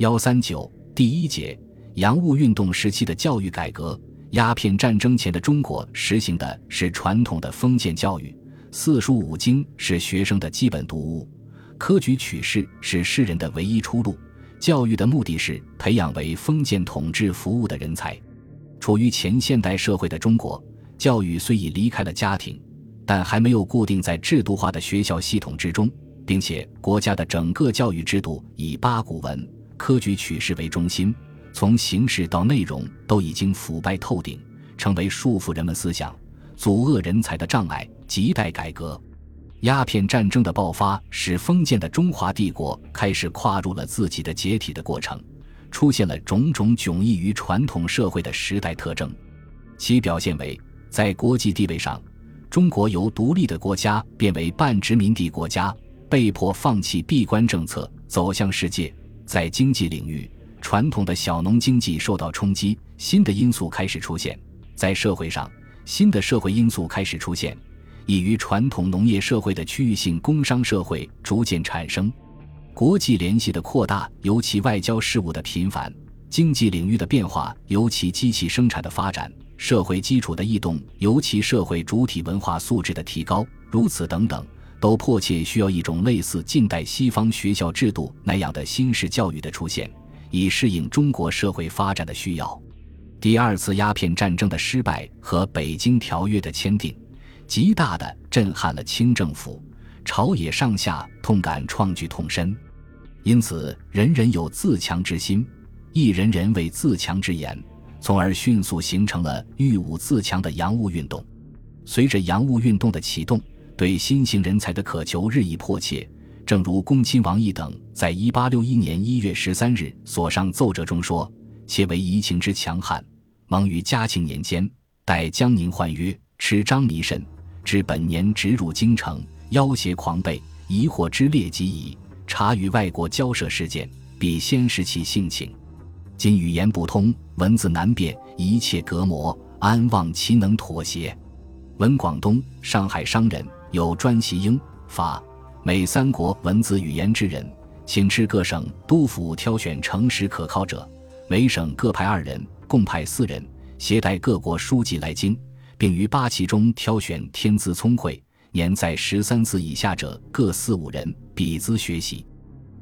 幺三九第一节，洋务运动时期的教育改革。鸦片战争前的中国实行的是传统的封建教育，四书五经是学生的基本读物，科举取士是士人的唯一出路。教育的目的是培养为封建统治服务的人才。处于前现代社会的中国，教育虽已离开了家庭，但还没有固定在制度化的学校系统之中，并且国家的整个教育制度以八股文、科举取士为中心，从形式到内容都已经腐败透顶，成为束缚人们思想、阻遏人才的障碍，亟待改革。鸦片战争的爆发，使封建的中华帝国开始跨入了自己的解体的过程，出现了种种迥异于传统社会的时代特征。其表现为，在国际地位上，中国由独立的国家变为半殖民地国家，被迫放弃闭关政策，走向世界。在经济领域，传统的小农经济受到冲击，新的因素开始出现；在社会上，新的社会因素开始出现。已于传统农业社会的区域性工商社会逐渐产生，国际联系的扩大尤其外交事务的频繁，经济领域的变化尤其机器生产的发展，社会基础的异动尤其社会主体文化素质的提高，如此等等，都迫切需要一种类似近代西方学校制度那样的新式教育的出现，以适应中国社会发展的需要。第二次鸦片战争的失败和北京条约的签订。极大的震撼了清政府，朝野上下痛感创举痛深，因此人人有自强之心，亦人人为自强之言，从而迅速形成了御武自强的洋务运动。随着洋务运动的启动，对新型人才的渴求日益迫切。正如恭亲王奕等在一八六一年一月十三日所上奏折中说：“且为怡情之强悍，蒙于嘉庆年间，待江宁换约，持张弥甚。”至本年直入京城，要挟狂悖，疑惑之列极矣。察与外国交涉事件，必先视其性情。今语言不通，文字难辨，一切隔膜，安望其能妥协？闻广东、上海商人有专习英、法、美三国文字语言之人，请至各省督府挑选诚实可靠者，每省各派二人，共派四人，携带各国书籍来京。并于八旗中挑选天资聪慧、年在十三岁以下者各四五人，比资学习。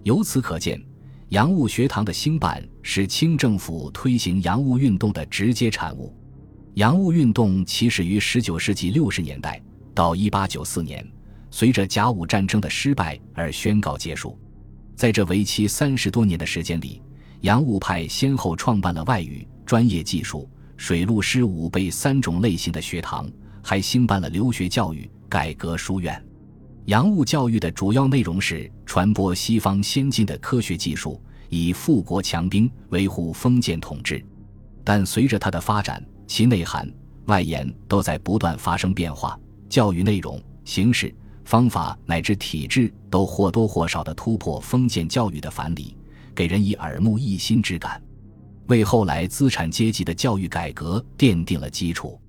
由此可见，洋务学堂的兴办是清政府推行洋务运动的直接产物。洋务运动起始于十九世纪六十年代，到一八九四年，随着甲午战争的失败而宣告结束。在这为期三十多年的时间里，洋务派先后创办了外语、专业技术。水陆师武备三种类型的学堂，还兴办了留学教育、改革书院。洋务教育的主要内容是传播西方先进的科学技术，以富国强兵，维护封建统治。但随着它的发展，其内涵、外延都在不断发生变化，教育内容、形式、方法乃至体制都或多或少地突破封建教育的樊篱，给人以耳目一新之感。为后来资产阶级的教育改革奠定了基础。